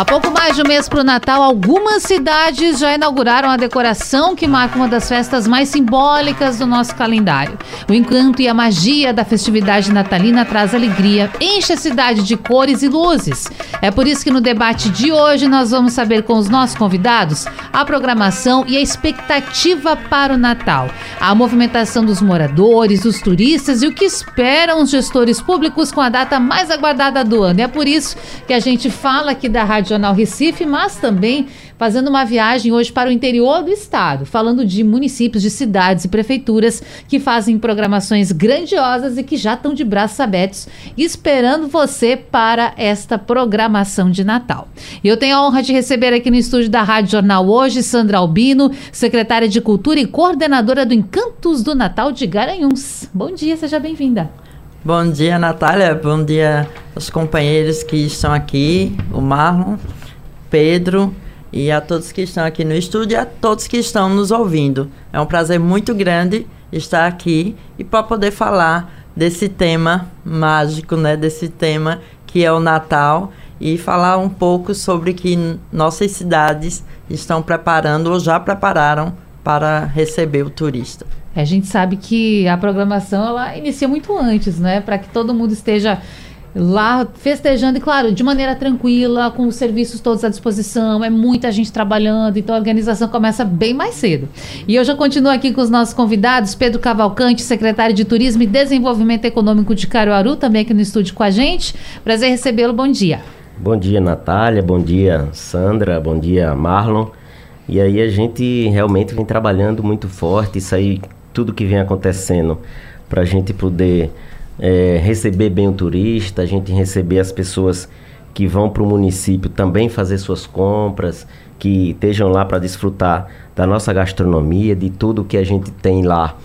Há pouco mais de um mês para o Natal, algumas cidades já inauguraram a decoração que marca uma das festas mais simbólicas do nosso calendário. O encanto e a magia da festividade natalina traz alegria, enche a cidade de cores e luzes. É por isso que no debate de hoje nós vamos saber com os nossos convidados a programação e a expectativa para o Natal, a movimentação dos moradores, dos turistas e o que esperam os gestores públicos com a data mais aguardada do ano. E é por isso que a gente fala aqui da Rádio Jornal Recife, mas também fazendo uma viagem hoje para o interior do estado, falando de municípios, de cidades e prefeituras que fazem programações grandiosas e que já estão de braços abertos esperando você para esta programação de Natal. Eu tenho a honra de receber aqui no estúdio da Rádio Jornal hoje Sandra Albino, secretária de Cultura e coordenadora do Encantos do Natal de Garanhuns. Bom dia, seja bem-vinda. Bom dia, Natália. Bom dia aos companheiros que estão aqui, o Marlon, Pedro e a todos que estão aqui no estúdio e a todos que estão nos ouvindo. É um prazer muito grande estar aqui e para poder falar desse tema mágico, né, desse tema que é o Natal e falar um pouco sobre que nossas cidades estão preparando ou já prepararam para receber o turista. A gente sabe que a programação ela inicia muito antes, né? Para que todo mundo esteja lá festejando e claro de maneira tranquila com os serviços todos à disposição é muita gente trabalhando então a organização começa bem mais cedo. E eu já continuo aqui com os nossos convidados Pedro Cavalcante secretário de Turismo e Desenvolvimento Econômico de Caruaru também aqui no estúdio com a gente. Prazer recebê-lo bom dia. Bom dia Natália bom dia Sandra bom dia Marlon. E aí a gente realmente vem trabalhando muito forte isso aí tudo que vem acontecendo para a gente poder é, receber bem o turista, a gente receber as pessoas que vão para o município também fazer suas compras, que estejam lá para desfrutar da nossa gastronomia, de tudo que a gente tem lá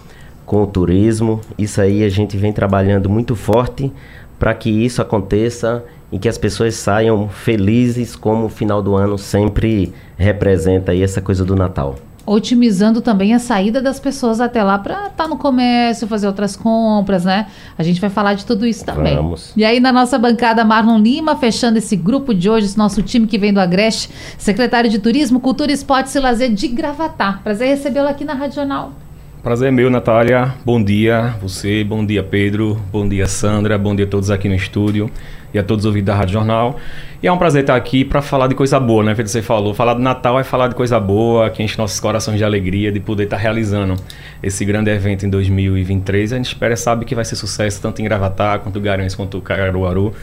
com o turismo. Isso aí a gente vem trabalhando muito forte para que isso aconteça e que as pessoas saiam felizes, como o final do ano sempre representa aí essa coisa do Natal otimizando também a saída das pessoas até lá para estar tá no comércio, fazer outras compras, né? A gente vai falar de tudo isso também. Vamos. E aí na nossa bancada Marlon Lima, fechando esse grupo de hoje, esse nosso time que vem do Agreste, secretário de Turismo, Cultura, Esportes e Lazer de Gravatar. Prazer recebê-lo aqui na Rádio Jornal. Prazer é meu, Natália. Bom dia você, bom dia Pedro, bom dia Sandra, bom dia a todos aqui no estúdio e a todos os ouvintes da Rádio Jornal. E é um prazer estar aqui para falar de coisa boa, né? Como você falou, falar do Natal é falar de coisa boa, que enche nossos corações de alegria de poder estar realizando esse grande evento em 2023. A gente espera, sabe que vai ser sucesso tanto em Gravatar, quanto Garanhuns, quanto Caruaru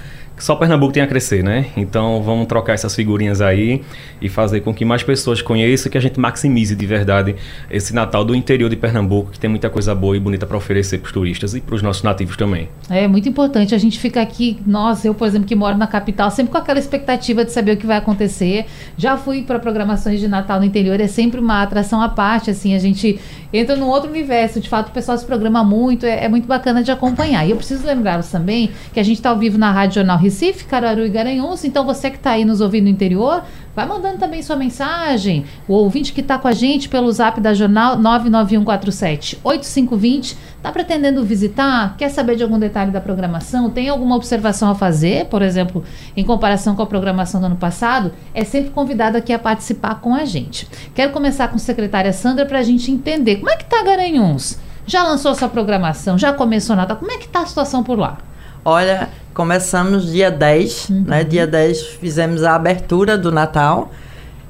só Pernambuco tem a crescer, né? Então vamos trocar essas figurinhas aí e fazer com que mais pessoas conheçam que a gente maximize de verdade esse Natal do interior de Pernambuco, que tem muita coisa boa e bonita para oferecer para os turistas e para os nossos nativos também. É muito importante a gente fica aqui, nós, eu por exemplo que moro na capital, sempre com aquela expectativa de saber o que vai acontecer. Já fui para programações de Natal no interior, é sempre uma atração à parte, assim, a gente entra num outro universo. De fato, o pessoal se programa muito, é, é muito bacana de acompanhar. E eu preciso lembrar também que a gente está ao vivo na Rádio Jornal Recife, Caruaru e Garanhuns. Então, você que está aí nos ouvindo no interior, vai mandando também sua mensagem. O ouvinte que está com a gente pelo zap da Jornal 99147 8520 está pretendendo visitar? Quer saber de algum detalhe da programação? Tem alguma observação a fazer, por exemplo, em comparação com a programação do ano passado? É sempre convidado aqui a participar com a gente. Quero começar com a secretária Sandra para a gente entender como é que está Garanhuns. Já lançou sua programação? Já começou Natal? Como é que está a situação por lá? Olha, começamos dia 10, uhum. né? Dia 10 fizemos a abertura do Natal.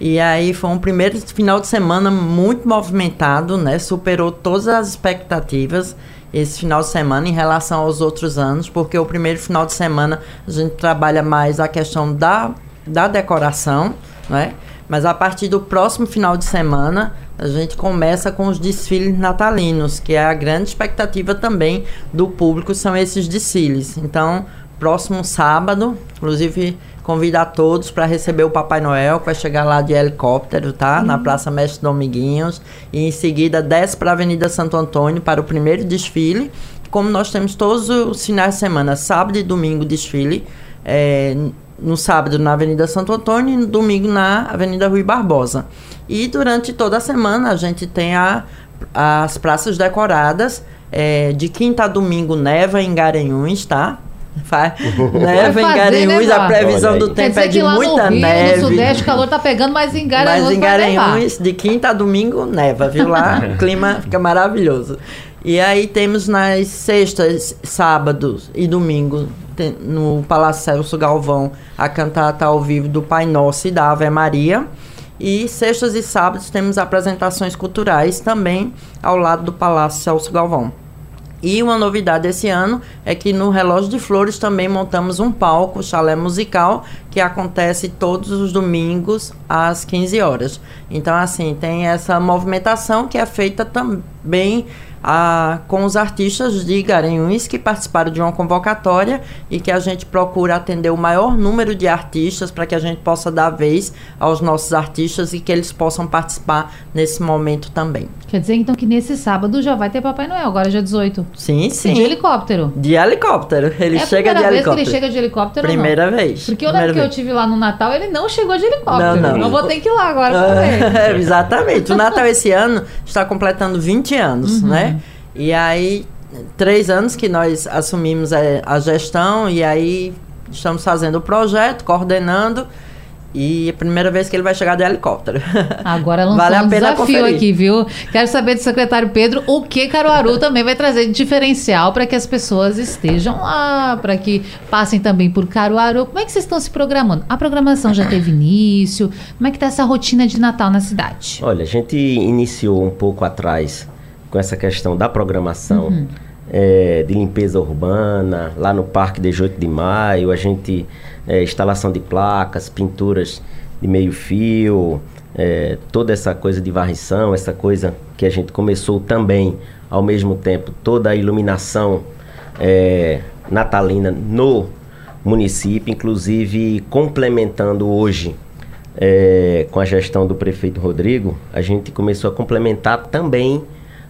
E aí foi um primeiro final de semana muito movimentado, né? Superou todas as expectativas esse final de semana em relação aos outros anos, porque o primeiro final de semana a gente trabalha mais a questão da, da decoração, né? Mas a partir do próximo final de semana a gente começa com os desfiles natalinos, que é a grande expectativa também do público, são esses desfiles. Então, próximo sábado, inclusive convido a todos para receber o Papai Noel, que vai chegar lá de helicóptero, tá? Uhum. Na Praça Mestre Dominguinhos. E em seguida desce para a Avenida Santo Antônio para o primeiro desfile, como nós temos todos os finais de semana, sábado e domingo, desfile, é, no sábado na Avenida Santo Antônio e no domingo na Avenida Rui Barbosa. E durante toda a semana a gente tem a, as praças decoradas. É, de quinta a domingo neva em Garanhuns, tá? Faz, neva em Garanhuns, né, a previsão do Quer tempo dizer é de que lá muita no Rio, neve. no Sudeste, o calor tá pegando, mas em Garanhuns Mas em. Garanhuns, de quinta a domingo, neva, viu? Lá o clima fica maravilhoso. E aí temos nas sextas, sábados e domingos, no Palácio Celso Galvão, a cantata ao vivo do Pai Nosso e da Ave Maria. E sextas e sábados temos apresentações culturais também ao lado do Palácio Celso Galvão. E uma novidade esse ano é que no Relógio de Flores também montamos um palco, chalé musical, que acontece todos os domingos às 15 horas. Então, assim, tem essa movimentação que é feita também ah, com os artistas de Garanhuns que participaram de uma convocatória e que a gente procura atender o maior número de artistas para que a gente possa dar vez aos nossos artistas e que eles possam participar nesse momento também. Quer dizer, então, que nesse sábado já vai ter Papai Noel, agora dia 18. Sim, sim. De helicóptero. De helicóptero. Ele é a chega primeira de vez helicóptero. que ele chega de helicóptero? Primeira vez. Porque eu primeira lembro que eu vez. tive lá no Natal, ele não chegou de helicóptero. Não, não. Eu vou ter que ir lá agora. É, exatamente. O Natal esse ano está completando 20 anos, Uhum. né? E aí, três anos que nós assumimos a, a gestão e aí estamos fazendo o projeto, coordenando. E é a primeira vez que ele vai chegar de helicóptero. Agora lançou Vale a um pena desafio conferir. aqui, viu? Quero saber do secretário Pedro o que Caruaru também vai trazer de diferencial para que as pessoas estejam lá, para que passem também por Caruaru. Como é que vocês estão se programando? A programação já teve início? Como é que tá essa rotina de Natal na cidade? Olha, a gente iniciou um pouco atrás com essa questão da programação Uhum. eh, de limpeza urbana, lá no Parque 18 de Maio, a gente, eh, instalação de placas, pinturas de meio fio, eh, toda essa coisa de varrição, essa coisa que a gente começou também, ao mesmo tempo, toda a iluminação eh, natalina no município, inclusive complementando hoje é, com a gestão do prefeito Rodrigo, a gente começou a complementar também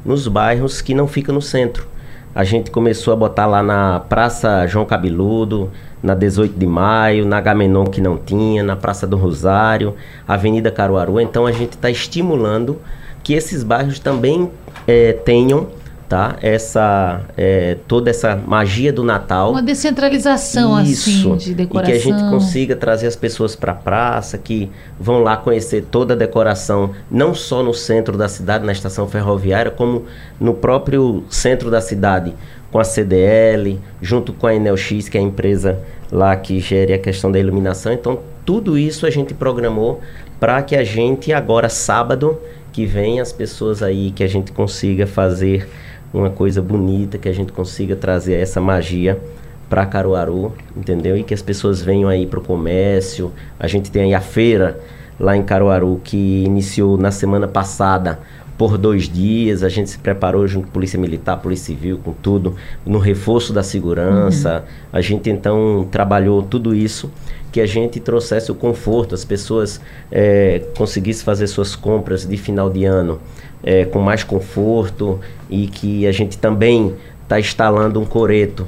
nos bairros que não ficam no centro. A gente começou a botar lá na Praça João Cabeludo, na 18 de Maio, na Gamenon que não tinha, na Praça do Rosário, Avenida Caruaru. Então a gente está estimulando que esses bairros também é, tenham tá, essa, é, toda essa magia do Natal. Uma descentralização, assim, de E decoração. que a gente consiga trazer as pessoas para a praça, que vão lá conhecer toda a decoração, não só no centro da cidade, na estação ferroviária, como no próprio centro da cidade, com a CDL, junto com a Enel X, que é a empresa lá que gere a questão da iluminação. Então, tudo isso a gente programou para que a gente, agora sábado, que vem as pessoas aí, que a gente consiga fazer uma coisa bonita, que a gente consiga trazer essa magia para Caruaru, entendeu? E que as pessoas venham aí para o comércio. A gente tem aí a feira lá em Caruaru que iniciou na semana passada por dois dias. A gente se preparou junto com Polícia Militar, Polícia Civil, com tudo, no reforço da segurança. A gente então trabalhou tudo isso que a gente trouxesse o conforto, as pessoas eh, conseguissem fazer suas compras de final de ano eh, com mais conforto e que a gente também está instalando um coreto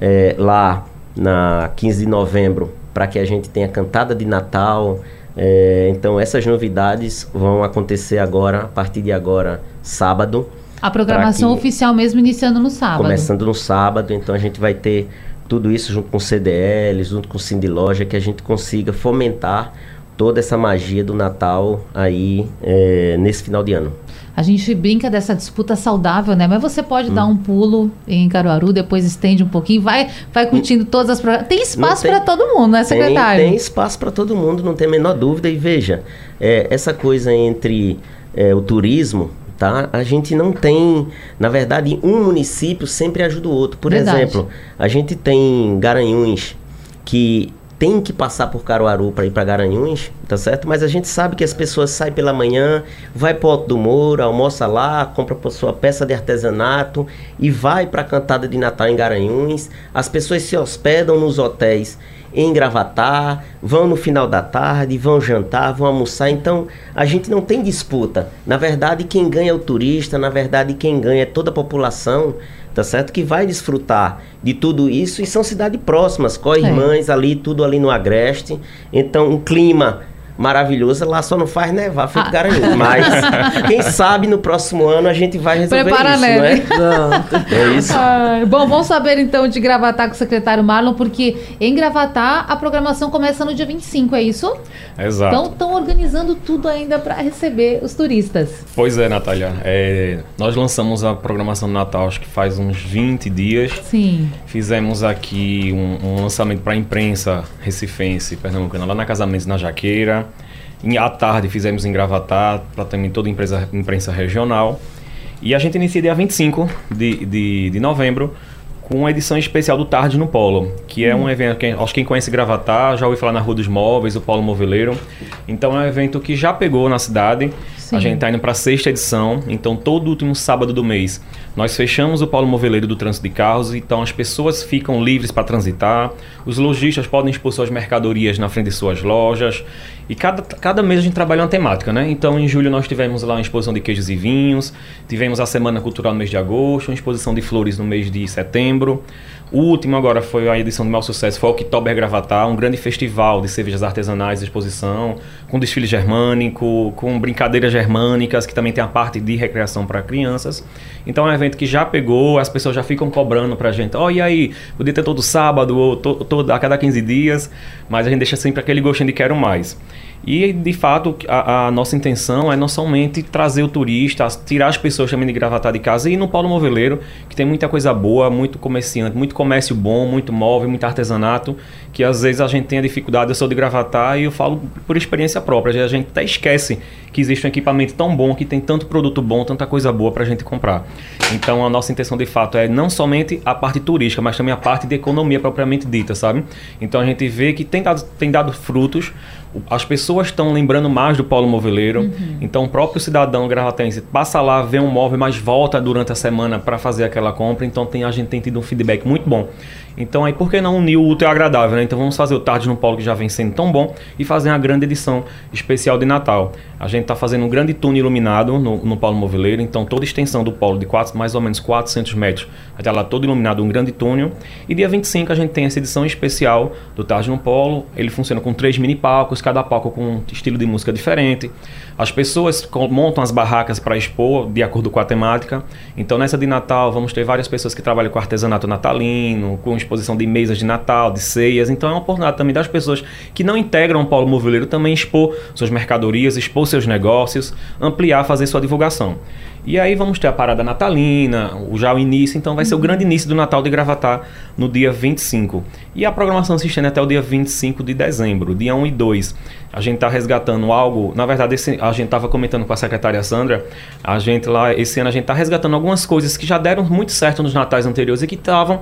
eh, lá na 15 de novembro para que a gente tenha cantada de Natal. Eh, então essas novidades vão acontecer agora, a partir de agora, sábado. A programação que- oficial mesmo iniciando no sábado. Começando no sábado, então a gente vai ter tudo isso junto com o CDL, junto com o Cindy Loja, que a gente consiga fomentar toda essa magia do Natal aí eh, nesse final de ano. A gente brinca dessa disputa saudável, né? Mas você pode Hum. dar um pulo em Caruaru, depois estende um pouquinho, vai, vai curtindo todas as. Tem espaço tem- para todo mundo, né, Tem, secretário? tem espaço para todo mundo, não tem a menor dúvida. E veja, é, essa coisa entre é, o turismo, tá? A gente não tem, na verdade, um município sempre ajuda o outro. Por Verdade. exemplo, a gente tem Garanhuns que tem que passar por Caruaru para ir para Garanhuns, tá certo? Mas a gente sabe que as pessoas saem pela manhã, vai para Alto do Mouro, almoça lá, compra sua peça de artesanato e vai para a cantada de Natal em Garanhuns. As pessoas se hospedam nos hotéis em Gravatar, vão no final da tarde, vão jantar, vão almoçar. Então, a gente não tem disputa. Na verdade, quem ganha é o turista, na verdade, quem ganha é toda a população tá certo? Que vai desfrutar de tudo isso e são cidades próximas, co-irmãs é. ali, tudo ali no Agreste. Então, um clima maravilhosa, lá só não faz nevar feito ah. garanhudo. Mas quem sabe no próximo ano a gente vai resolver Prepara isso, neve. não é? é isso. Ah, bom, vamos saber então de Gravatar com o secretário Marlon, porque em Gravatar a programação começa no dia 25, é isso? Exato. Então estão organizando tudo ainda para receber os turistas. Pois é, Natália. É, nós lançamos a programação do Natal, acho que faz uns 20 dias. Sim. Fizemos aqui um, um lançamento para a imprensa recifense, pernambucana, lá na Casamentos na Jaqueira. Em, à tarde fizemos em Gravatar, para também toda a imprensa, imprensa regional. E a gente inicia dia 25 de, de, de novembro com uma edição especial do Tarde no Polo, que é um hum. evento que acho que quem conhece Gravatar já ouviu falar na Rua dos Móveis, o Polo Moveleiro. Então é um evento que já pegou na cidade. Sim. A gente está indo para a sexta edição, então todo último sábado do mês nós fechamos o polo moveleiro do trânsito de carros, então as pessoas ficam livres para transitar, os lojistas podem expor suas mercadorias na frente de suas lojas, e cada, cada mês a gente trabalha uma temática, né? Então em julho nós tivemos lá uma exposição de queijos e vinhos, tivemos a Semana Cultural no mês de agosto, uma exposição de flores no mês de setembro. O último agora foi a edição do meu sucesso, foi o Oktober Gravatar, um grande festival de cervejas artesanais exposição, com desfile germânico, com brincadeiras germânicas, que também tem a parte de recreação para crianças. Então é um evento que já pegou, as pessoas já ficam cobrando pra gente, oh, e aí, podia ter todo sábado ou to, todo, a cada 15 dias, mas a gente deixa sempre aquele gostinho de quero mais. E, de fato, a, a, nossa intenção é não somente trazer o turista, tirar as pessoas também de gravatar de casa e ir no Paulo Moveleiro, que tem muita coisa boa, muito comerciante, muito comércio bom, muito móvel, muito artesanato, que às vezes a gente tem a dificuldade, eu sou de gravatar e eu falo por experiência própria, a gente até esquece que existe um equipamento tão bom, que tem tanto produto bom, tanta coisa boa para a gente comprar. Então a nossa intenção de fato é não somente a parte turística, mas também a parte de economia propriamente dita, sabe? Então a gente vê que tem dado, tem dado frutos, as pessoas estão lembrando mais do polo moveleiro. Uhum. Então, o próprio cidadão gravatense passa lá, vê um móvel, mas volta durante a semana para fazer aquela compra. Então, tem, a gente tem tido um feedback muito bom. Então aí por que não unir o útil ao agradável, né? Então vamos fazer o Tarde no Polo que já vem sendo tão bom e fazer uma grande edição especial de Natal. A gente está fazendo um grande túnel iluminado no, no Polo Moveleiro, então toda a extensão do polo de quatro, mais ou menos 400 metros, estar lá todo iluminado, um grande túnel. E dia 25 a gente tem essa edição especial do Tarde no Polo, ele funciona com três mini palcos, cada palco com um estilo de música diferente. As pessoas montam as barracas para expor de acordo com a temática. Então nessa de Natal vamos ter várias pessoas que trabalham com artesanato natalino, com exposição de mesas de Natal, de ceias. Então é uma oportunidade também das pessoas que não integram o polo moveleiro também expor suas mercadorias, expor seus negócios, ampliar, fazer sua divulgação. E aí vamos ter a parada natalina, já o início, então vai ser o grande início do Natal de Gravatar no dia 25. E a programação se estende até o dia 25 de dezembro, dia 1 e 2. A gente está resgatando algo, na verdade esse, a gente estava comentando com a secretária Sandra, a gente lá, esse ano a gente está resgatando algumas coisas que já deram muito certo nos natais anteriores e que estavam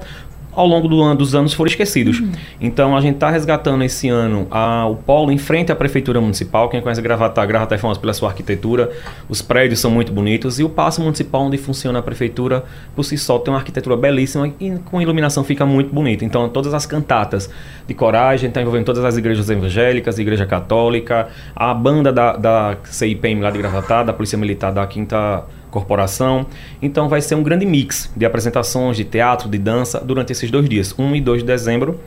ao longo do ano, dos anos foram esquecidos. Uhum. Então a gente está resgatando esse ano a, o polo em frente à prefeitura municipal. Quem conhece Gravatar, Gravatar é famoso pela sua arquitetura. Os prédios são muito bonitos e o passo municipal onde funciona a prefeitura por si só tem uma arquitetura belíssima e com iluminação fica muito bonito. Então todas as cantatas de coragem, está envolvendo todas as igrejas evangélicas, igreja católica, a banda da, da CIPM lá de Gravatar, da Polícia Militar da Quinta corporação. Então vai ser um grande mix de apresentações, de teatro, de dança durante esses dois dias, 1 e 2 de dezembro.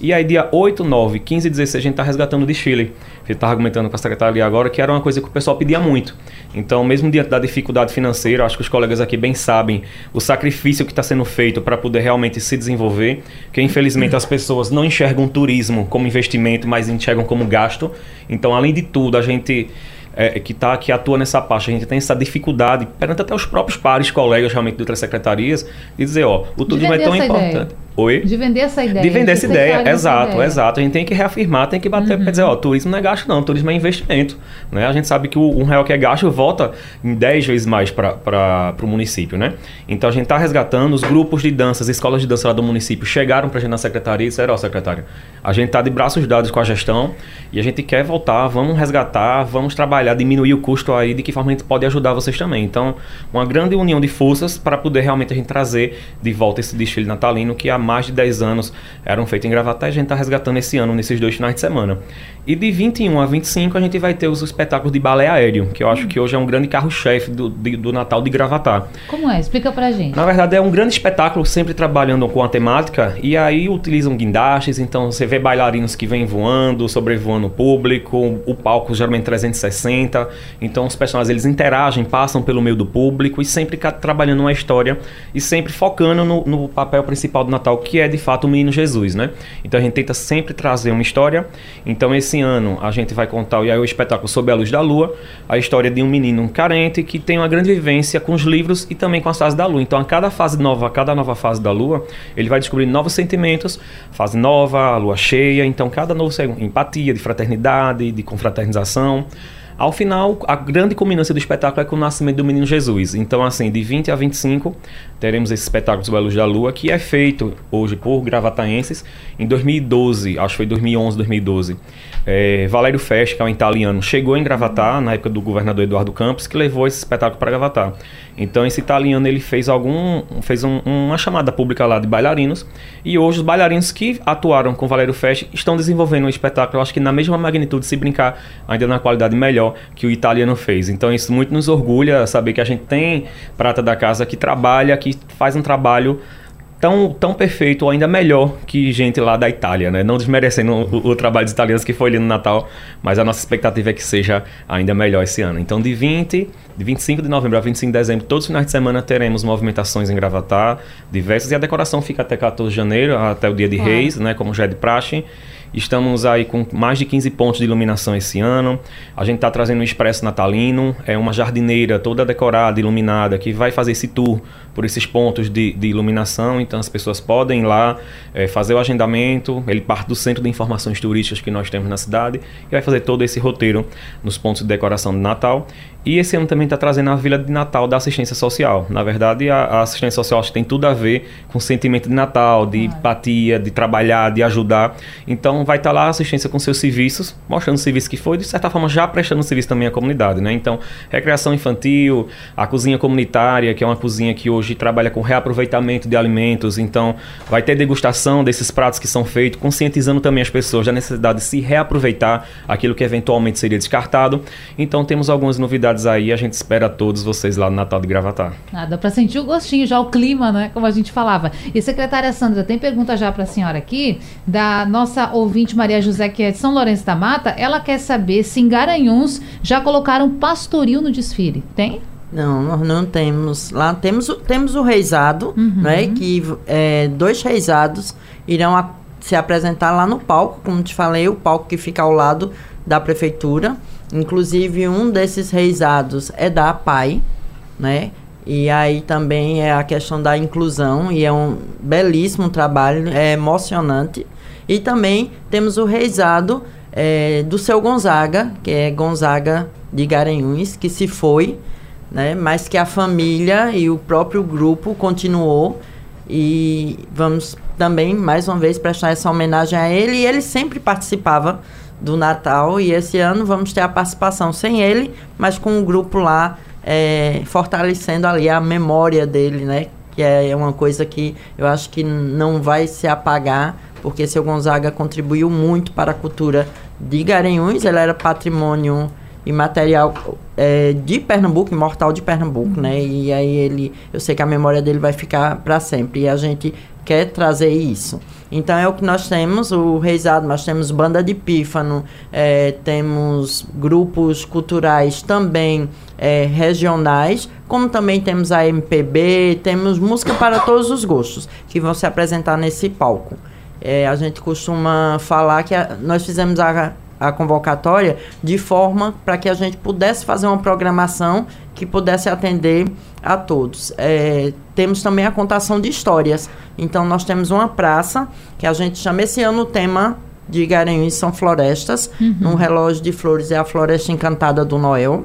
E aí, dia 8, 9, 15 e 16, a gente está resgatando o desfile. A gente está argumentando com a secretaria agora que era uma coisa que o pessoal pedia muito. Então, mesmo diante da dificuldade financeira, acho que os colegas aqui bem sabem o sacrifício que está sendo feito para poder realmente se desenvolver. Que infelizmente as pessoas não enxergam turismo como investimento, mas enxergam como gasto. Então, além de tudo, a gente é, que, tá, que atua nessa parte, a gente tem essa dificuldade, perante até os próprios pares, colegas realmente de outras secretarias, de dizer, ó, o turismo é tão importante. Ideia. Oi? De vender essa ideia. De vender essa ideia, exato, ideia. exato. A gente tem que reafirmar, tem que bater, uhum. dizer, ó, turismo não é gasto não, turismo é investimento. Né? A gente sabe que o um real que é gasto volta em 10 vezes mais para o município, né? Então a gente está resgatando, os grupos de danças, escolas de dança lá do município chegaram para a gente na secretaria e disseram, ó, secretário, a gente está de braços dados com a gestão e a gente quer voltar, vamos resgatar, vamos trabalhar, diminuir o custo aí, de que forma a gente pode ajudar vocês também. Então, uma grande união de forças para poder realmente a gente trazer de volta esse desfile natalino que há mais de 10 anos eram feitos em Gravatá e a gente está resgatando esse ano, nesses dois finais de semana. E de 21 a 25 a gente vai ter os espetáculos de balé aéreo, que eu acho que hoje é um grande carro-chefe do, do Natal de Gravatá. Como é? Explica pra gente. Na verdade, é um grande espetáculo, sempre trabalhando com a temática, e aí utilizam guindastes, então você vê bailarinos que vêm voando, sobrevoando o público, o palco geralmente 360, então os personagens eles interagem, passam pelo meio do público e sempre trabalhando uma história e sempre focando no, no papel principal do Natal, que é de fato o menino Jesus, né? Então a gente tenta sempre trazer uma história, então esse ano a gente vai contar o, o espetáculo Sob a Luz da Lua, a história de um menino carente que tem uma grande vivência com os livros e também com as fases da Lua. Então, a cada fase nova, a cada nova fase da Lua, ele vai descobrir novos sentimentos, fase nova, Lua cheia. Então, cada novo empatia, de fraternidade, de confraternização. Ao final, a grande culminância do espetáculo é com o nascimento do menino Jesus. Então, assim, de 20 a 25, teremos esse espetáculo a luz da lua, que é feito hoje por gravataenses. Em 2012, acho que foi 2011, 2012, é, Valério Fest, que é um italiano, chegou em Gravatar, na época do governador Eduardo Campos, que levou esse espetáculo para Gravatar. Então esse italiano ele fez algum fez um, uma chamada pública lá de bailarinos e hoje os bailarinos que atuaram com Valério Fest estão desenvolvendo um espetáculo, acho que na mesma magnitude, se brincar, ainda na qualidade melhor que o italiano fez. Então isso muito nos orgulha saber que a gente tem prata da casa que trabalha, que faz um trabalho tão, tão perfeito ou ainda melhor que gente lá da Itália, né? Não desmerecendo o, o, trabalho dos italianos que foi ali no Natal, mas a nossa expectativa é que seja ainda melhor esse ano. Então, de 20, de 25 de novembro a 25 de dezembro, todos os finais de semana teremos movimentações em Gravatar, diversas, e a decoração fica até 14 de janeiro, até o dia de Reis, né? Como já é de praxe. Estamos aí com mais de 15 pontos de iluminação esse ano. A gente está trazendo um expresso natalino, é uma jardineira toda decorada, iluminada, que vai fazer esse tour por esses pontos de, de iluminação. Então as pessoas podem ir lá é, fazer o agendamento. Ele parte do centro de informações turísticas que nós temos na cidade e vai fazer todo esse roteiro nos pontos de decoração de Natal. E esse ano também está trazendo a Vila de Natal da assistência social. Na verdade, a, a assistência social acho que tem tudo a ver com o sentimento de Natal, de ah. empatia, de trabalhar, de ajudar. Então, vai estar tá lá a assistência com seus serviços, mostrando o serviço que foi, de certa forma, já prestando serviço também à comunidade. Né? Então, recreação infantil, a cozinha comunitária, que é uma cozinha que hoje trabalha com reaproveitamento de alimentos. Então, vai ter degustação desses pratos que são feitos, conscientizando também as pessoas da necessidade de se reaproveitar aquilo que eventualmente seria descartado. Então, temos algumas novidades aí. A gente espera todos vocês lá no Natal de Gravatar. Ah, dá para sentir o gostinho, já o clima, né? Como a gente falava. E secretária Sandra, tem pergunta já para a senhora aqui, da nossa ouvinte Maria José, que é de São Lourenço da Mata. Ela quer saber se em Garanhuns já colocaram pastoril no desfile. Tem? Não, nós não temos. Lá temos, temos o reizado, uhum. né? Que é, dois reisados irão a, se apresentar lá no palco, como te falei, o palco que fica ao lado da prefeitura. Inclusive, um desses reisados é da PAI, né? E aí também é a questão da inclusão, e é um belíssimo trabalho, é emocionante. E também temos o reizado é, do seu Gonzaga, que é Gonzaga de Garanhuns, que se foi, né? Mas que a família e o próprio grupo continuou. E vamos também, mais uma vez, prestar essa homenagem a ele. E ele sempre participava do Natal e esse ano vamos ter a participação sem ele, mas com o grupo lá é, fortalecendo ali a memória dele, né? Que é uma coisa que eu acho que não vai se apagar, porque seu Gonzaga contribuiu muito para a cultura de Garanhuns, ele era patrimônio imaterial é, de Pernambuco, imortal de Pernambuco, né? E aí ele, eu sei que a memória dele vai ficar para sempre e a gente quer trazer isso. Então é o que nós temos, o Reisado, nós temos banda de pífano, é, temos grupos culturais também é, regionais, como também temos a MPB, temos música para todos os gostos, que vão se apresentar nesse palco. É, a gente costuma falar que a, nós fizemos a, a convocatória de forma para que a gente pudesse fazer uma programação que pudesse atender a todos. É, temos também a contação de histórias. Então, nós temos uma praça que a gente chama esse ano o tema de Garanhuns são florestas. Uhum. Um relógio de flores é a floresta encantada do Noel.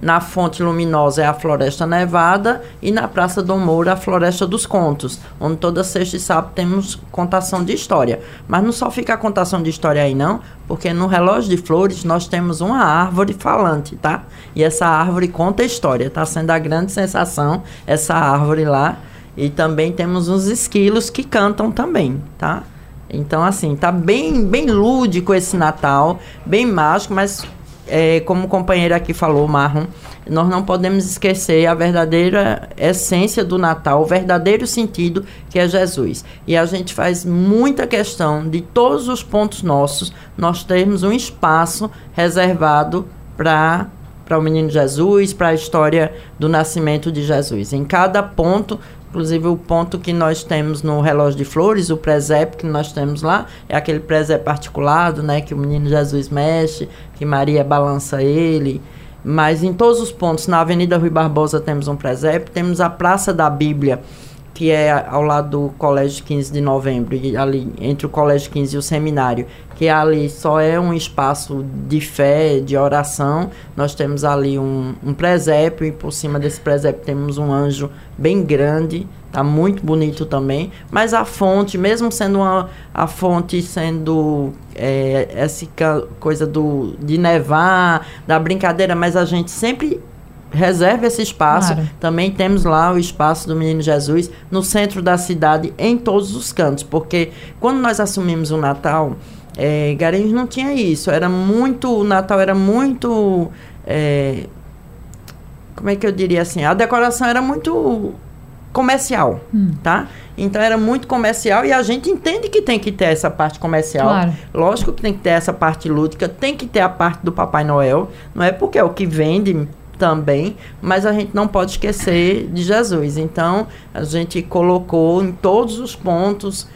Na Fonte Luminosa é a Floresta Nevada e na Praça do Moura a Floresta dos Contos, onde toda sexta e sábado temos contação de história. Mas não só fica a contação de história aí não, porque no relógio de flores nós temos uma árvore falante, tá? E essa árvore conta história, tá sendo a grande sensação essa árvore lá. E também temos uns esquilos que cantam também, tá? Então, assim, tá bem, bem lúdico esse Natal, bem mágico, mas é, como o companheiro aqui falou, Marlon, nós não podemos esquecer a verdadeira essência do Natal, o verdadeiro sentido que é Jesus. E a gente faz muita questão de todos os pontos nossos, nós termos um espaço reservado para para o menino Jesus, para a história do nascimento de Jesus. Em cada ponto Inclusive, o ponto que nós temos no relógio de flores, o presépio que nós temos lá, é aquele presépio articulado, né? Que o menino Jesus mexe, que Maria balança ele. Mas em todos os pontos, na Avenida Rui Barbosa temos um presépio, temos a Praça da Bíblia, que é ao lado do Colégio 15 de Novembro, ali entre o Colégio 15 e o seminário, que ali só é um espaço de fé, de oração. Nós temos ali um, um presépio e por cima desse presépio temos um anjo bem grande, tá muito bonito também. Mas a fonte, mesmo sendo uma, a fonte sendo é, essa coisa do, de nevar, da brincadeira, mas a gente sempre reserve esse espaço. Claro. Também temos lá o espaço do Menino Jesus no centro da cidade, em todos os cantos, porque quando nós assumimos o Natal, é, Garanhuns não tinha isso. Era muito, o Natal era muito, é, como é que eu diria assim? A decoração era muito comercial, hum. tá? Então era muito comercial e a gente entende que tem que ter essa parte comercial. Claro. Lógico que tem que ter essa parte lúdica, tem que ter a parte do Papai Noel. Não é porque é o que vende também, mas a gente não pode esquecer de Jesus. Então, a gente colocou em todos os pontos,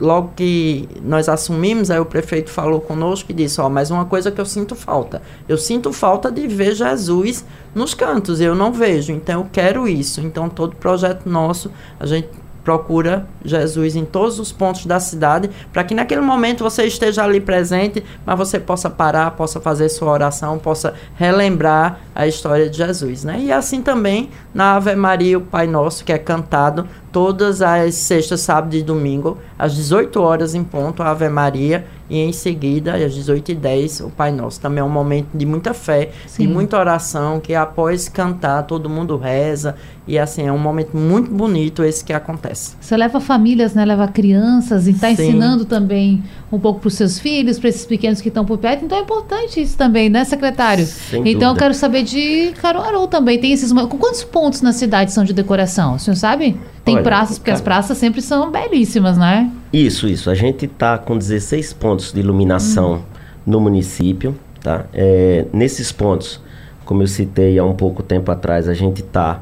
logo que nós assumimos, aí o prefeito falou conosco e disse, ó, mas uma coisa que eu sinto falta. Eu sinto falta de ver Jesus nos cantos, eu não vejo, então eu quero isso. Então, todo projeto nosso, a gente procura Jesus em todos os pontos da cidade, para que naquele momento você esteja ali presente, mas você possa parar, possa fazer sua oração, possa relembrar a história de Jesus, né? E assim também na Ave Maria, o Pai Nosso, que é cantado todas as sextas, sábado e domingo, às 18 horas em ponto, a Ave Maria, e em seguida, às 18h10, o Pai Nosso. Também é um momento de muita fé, Sim. de muita oração, que após cantar, todo mundo reza. E assim, é um momento muito bonito esse que acontece. Você leva famílias, né? Leva crianças e está ensinando também um pouco para os seus filhos, para esses pequenos que estão por perto. Então é importante isso também, né, secretário? Sem então eu quero saber de Caruaru também. Tem esses. Quantos pontos na cidade são de decoração? O senhor sabe? Tem Olha, praças, porque as praças sempre são belíssimas, né? Isso, isso. A gente está com 16 pontos de iluminação hum. no município, tá? É, nesses pontos, como eu citei há um pouco tempo atrás, a gente está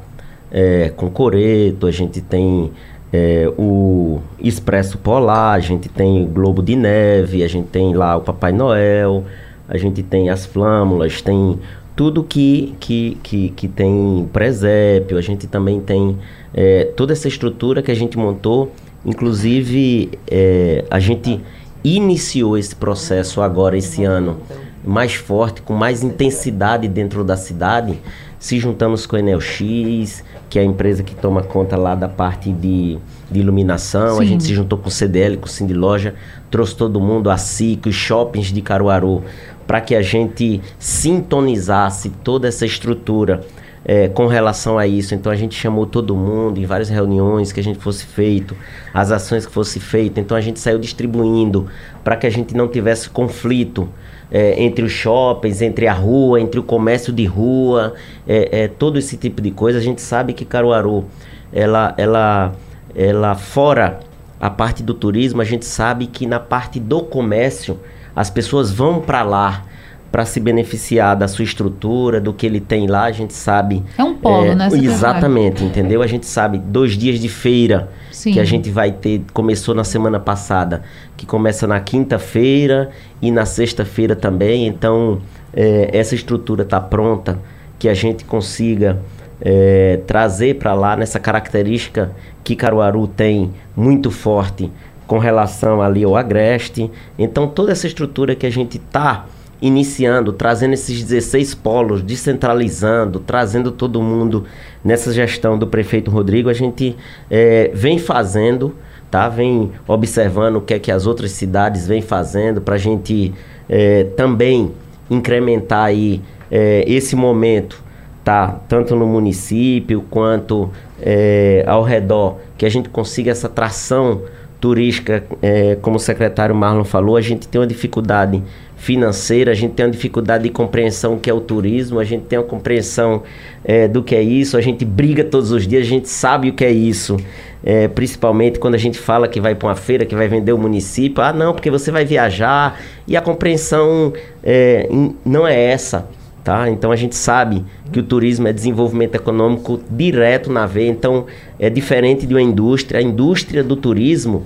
é, com Coreto, a gente tem é, o Expresso Polar, a gente tem Globo de Neve, a gente tem lá o Papai Noel, a gente tem as flâmulas, tem tudo que, que, que, que tem presépio, a gente também tem é, toda essa estrutura que a gente montou Inclusive, é, a gente iniciou esse processo agora, esse ano, mais forte, com mais intensidade dentro da cidade. Se juntamos com a Enel X, que é a empresa que toma conta lá da parte de, de iluminação. Sim. A gente se juntou com o CDL, com o Cindy Loja, trouxe todo mundo, a SIC, os shoppings de Caruaru, para que a gente sintonizasse toda essa estrutura é, com relação a isso. Então a gente chamou todo mundo em várias reuniões que a gente fosse feito, as ações que fosse feito. Então a gente saiu distribuindo para que a gente não tivesse conflito é, entre os shoppings, entre a rua, entre o comércio de rua, é, é, todo esse tipo de coisa. A gente sabe que Caruaru, ela, ela, ela fora a parte do turismo, a gente sabe que na parte do comércio as pessoas vão para lá para se beneficiar da sua estrutura, do que ele tem lá, a gente sabe. É um polo, é, né? Exatamente, entendeu? A gente sabe dois dias de feira Sim. que a gente vai ter, começou na semana passada, que começa na quinta-feira e na sexta-feira também. Então, é, essa estrutura está pronta, que a gente consiga é, trazer para lá nessa característica que Caruaru tem muito forte com relação ali ao Agreste. Então, toda essa estrutura que a gente está iniciando, trazendo esses 16 polos, descentralizando, trazendo todo mundo nessa gestão do prefeito Rodrigo, a gente é, vem fazendo, tá? Vem observando o que é que as outras cidades vêm fazendo para a gente é, também incrementar aí é, esse momento tá? Tanto no município quanto é, ao redor, que a gente consiga essa tração turística, é, como o secretário Marlon falou, a gente tem uma dificuldade financeira, a gente tem uma dificuldade de compreensão do que é o turismo, a gente tem uma compreensão é, do que é isso, a gente briga todos os dias, a gente sabe o que é isso. É, principalmente quando a gente fala que vai para uma feira, que vai vender o município, ah não, porque você vai viajar, e a compreensão é, não é essa. Tá? Então a gente sabe que o turismo é desenvolvimento econômico direto na veia, então é diferente de uma indústria. A indústria do turismo,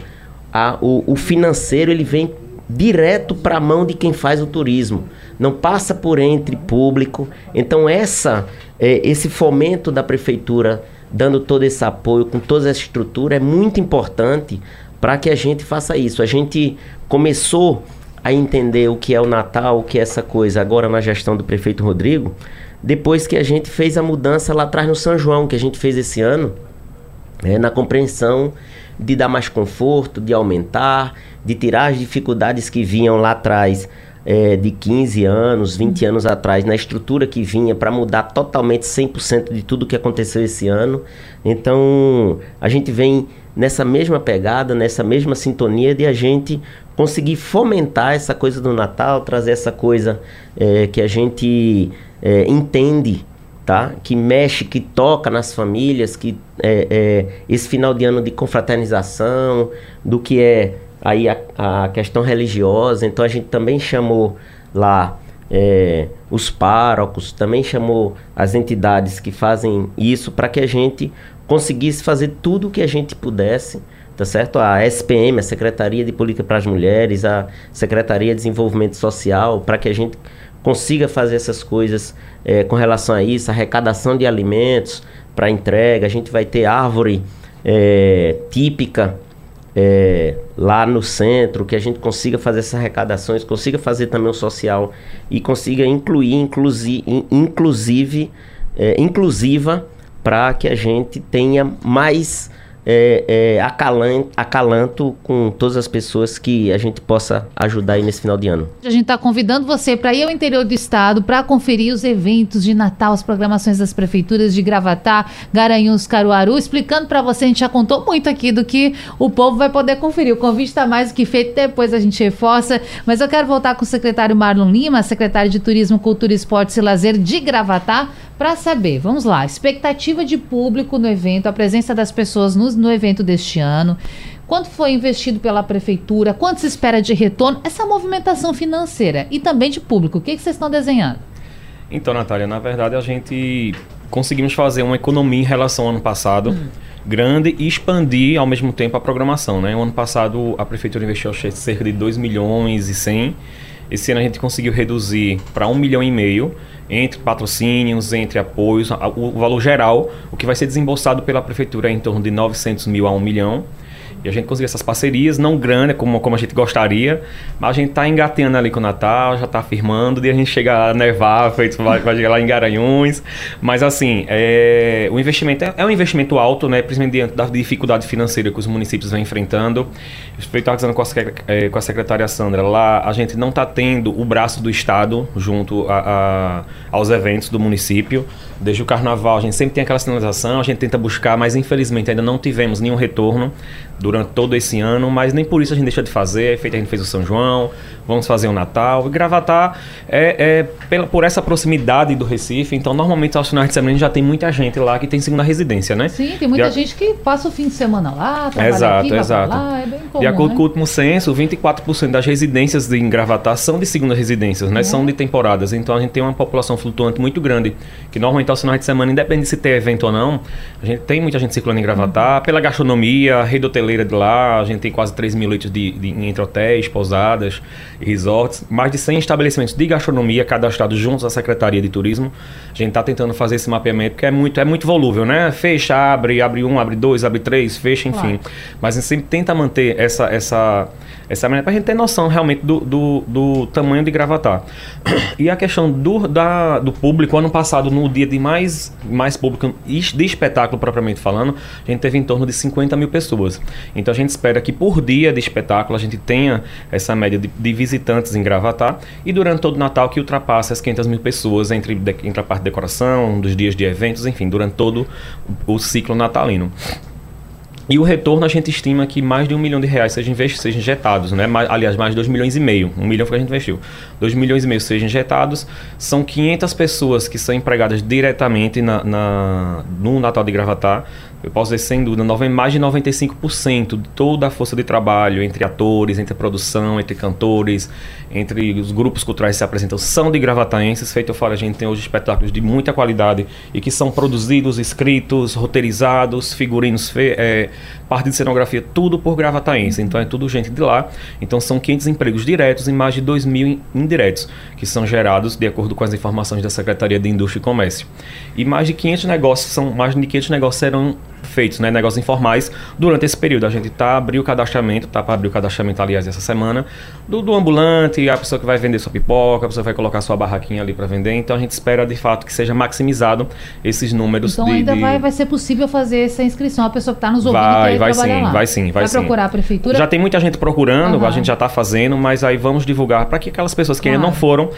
a, o, o financeiro ele vem direto para a mão de quem faz o turismo, não passa por entre público. Então essa é, esse fomento da prefeitura dando todo esse apoio com toda essa estrutura é muito importante para que a gente faça isso. A gente começou a entender o que é o Natal, o que é essa coisa agora na gestão do prefeito Rodrigo, depois que a gente fez a mudança lá atrás no São João, que a gente fez esse ano, é, na compreensão de dar mais conforto, de aumentar, de tirar as dificuldades que vinham lá atrás, é, de 15 anos, 20 anos atrás, na estrutura que vinha, para mudar totalmente 100% de tudo que aconteceu esse ano. Então, a gente vem nessa mesma pegada, nessa mesma sintonia de a gente conseguir fomentar essa coisa do Natal, trazer essa coisa é, que a gente é, entende tá? Que mexe, que toca nas famílias, que é, é, esse final de ano de confraternização, do que é aí a, a questão religiosa. Então a gente também chamou lá é, os párocos, também chamou as entidades que fazem isso para que a gente conseguisse fazer tudo o que a gente pudesse, tá certo? A SPM, a Secretaria de Política para as Mulheres, a Secretaria de Desenvolvimento Social, para que a gente consiga fazer essas coisas é, com relação a isso, arrecadação de alimentos para entrega, a gente vai ter árvore é, típica é, lá no centro, que a gente consiga fazer essas arrecadações, consiga fazer também o social e consiga incluir, inclusi, inclusive, é, inclusiva, para que a gente tenha mais é, é, acalanto, acalanto com todas as pessoas que a gente possa ajudar aí nesse final de ano. A gente está convidando você para ir ao interior do estado para conferir os eventos de Natal, as programações das prefeituras de Gravatá, Garanhuns, Caruaru, explicando para você, a gente já contou muito aqui do que o povo vai poder conferir. O convite está mais do que feito, depois a gente reforça, mas eu quero voltar com o secretário Marlon Lima, secretário de Turismo, Cultura, Esportes e Lazer de Gravatá, para saber, vamos lá, expectativa de público no evento, a presença das pessoas no, no evento deste ano, quanto foi investido pela prefeitura, quanto se espera de retorno, essa movimentação financeira e também de público, o que, que vocês estão desenhando? Então, Natália, na verdade a gente conseguimos fazer uma economia em relação ao ano passado. Hum. Grande e expandir ao mesmo tempo a programação. Né? O ano passado a prefeitura investiu cerca de 2 milhões e 100 esse ano a gente conseguiu reduzir para um milhão e meio entre patrocínios, entre apoios, o valor geral, o que vai ser desembolsado pela prefeitura é em torno de 900 mil a 1 milhão. E a gente conseguiu essas parcerias, não grande como, como a gente gostaria, mas a gente está engateando ali com o Natal, já está firmando, e a gente chega a nevar, feito, vai, vai chegar lá em Garanhuns. Mas assim, é, o investimento é, é, um investimento alto, né? Principalmente diante da dificuldade financeira que os municípios vêm enfrentando. Eu estava dizendo com a, é, com a secretária Sandra, lá a gente não está tendo o braço do Estado junto a, a, aos eventos do município. Desde o carnaval, a gente sempre tem aquela sinalização, a gente tenta buscar, mas infelizmente ainda não tivemos nenhum retorno durante todo esse ano, mas nem por isso a gente deixa de fazer. É feito, a gente fez o São João, vamos fazer o Natal. E Gravatar é, é pela, por essa proximidade do Recife, então normalmente aos finais de semana já tem muita gente lá que tem segunda residência, né? Sim, tem muita já... gente que passa o fim de semana lá, trabalha exato, aqui, exato. lá, é bem comum, De acordo né? com o último censo, 24% das residências em Gravatar são de segunda residências, né? É. São de temporadas, então a gente tem uma população flutuante muito grande, que normalmente aos finais de semana, independente de se ter evento ou não, a gente tem muita gente circulando em Gravatar, uhum. pela gastronomia, rede hoteleira de lá, a gente tem quase 3 mil leitos de, de, entre hotéis, pousadas e resorts, mais de 100 estabelecimentos de gastronomia cadastrados juntos à Secretaria de Turismo. A gente está tentando fazer esse mapeamento, porque é muito, é muito volúvel, né? Fecha, abre, abre um, abre dois, abre três, fecha, enfim. Claro. Mas a gente sempre tenta manter essa, essa, essa maneira para a gente ter noção realmente do, do, do, tamanho de Gravatar. E a questão do, da, do público, ano passado, no dia de mais, mais público de espetáculo propriamente falando, a gente teve em torno de 50 mil pessoas. Então a gente espera que por dia de espetáculo a gente tenha essa média de, de visitantes em Gravatar e durante todo o Natal que ultrapasse as 500 mil pessoas entre, entre a parte de decoração, dos dias de eventos, enfim, durante todo o, ciclo natalino. E o retorno a gente estima que mais de um milhão de reais sejam, sejam injetados, né? Mais, aliás, mais de dois milhões e meio. Um milhão foi que a gente investiu. Dois milhões e meio sejam injetados. São 500 pessoas que são empregadas diretamente na, na no Natal de Gravatar eu posso dizer sem dúvida, mais de 95% de toda a força de trabalho entre atores, entre produção, entre cantores, entre os grupos culturais que se apresentam são de gravataenses. Feito fora, a gente tem hoje espetáculos de muita qualidade e que são produzidos, escritos, roteirizados, figurinos, é, parte de cenografia, tudo por gravataense. Então é tudo gente de lá. Então são 500 empregos diretos e mais de 2 mil indiretos, que são gerados de acordo com as informações da Secretaria de Indústria e Comércio. E mais de 500 negócios, são mais de 500 negócios serão feitos, né, negócios informais, durante esse período. A gente está abrindo o cadastramento, tá para abrir o cadastramento, aliás, essa semana, do, do, ambulante, a pessoa que vai vender sua pipoca, a pessoa que vai colocar sua barraquinha ali para vender. Então a gente espera, de fato, que seja maximizado esses números. Então de, ainda de... Vai, vai ser possível fazer essa inscrição, a pessoa que está nos ouvindo vai, vai sim, lá. vai sim, vai, vai sim. procurar a prefeitura? Já tem muita gente procurando, uhum. a gente já está fazendo, mas aí vamos divulgar para que aquelas pessoas que ainda não foram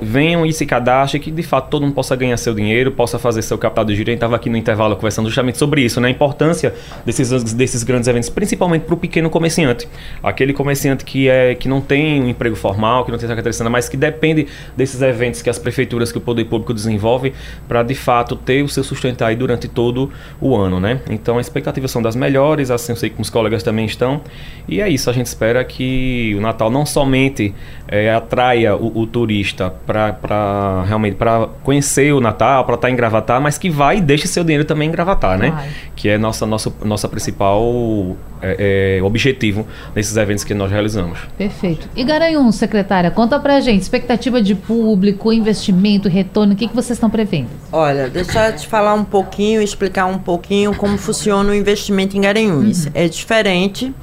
venham e se cadastrem, que de fato todo mundo possa ganhar seu dinheiro, possa fazer seu capital de giro. A gente estava aqui no intervalo conversando justamente sobre isso, né? A importância desses, desses grandes eventos, principalmente para o pequeno comerciante. Aquele comerciante que, é, que não tem um emprego formal, que não tem secretaria, mas que depende desses eventos que as prefeituras, que o poder público desenvolve para de fato ter o seu sustento aí durante todo o ano, né? Então, as expectativas são das melhores, assim eu sei que os colegas também estão. E é isso, a gente espera que o Natal não somente é, atraia o, o turista para realmente para conhecer o Natal, para estar tá em Gravatar, mas que vai e deixe seu dinheiro também em Gravatar, né? Vai. Que é nossa, nossa, nossa principal é, é, objetivo nesses eventos que nós realizamos. Perfeito. E Garanhuns, secretária, conta pra gente, expectativa de público, investimento, retorno, o que, que vocês estão prevendo? Olha, deixa eu te falar um pouquinho, explicar um pouquinho como funciona o investimento em Garanhuns. Uhum. É diferente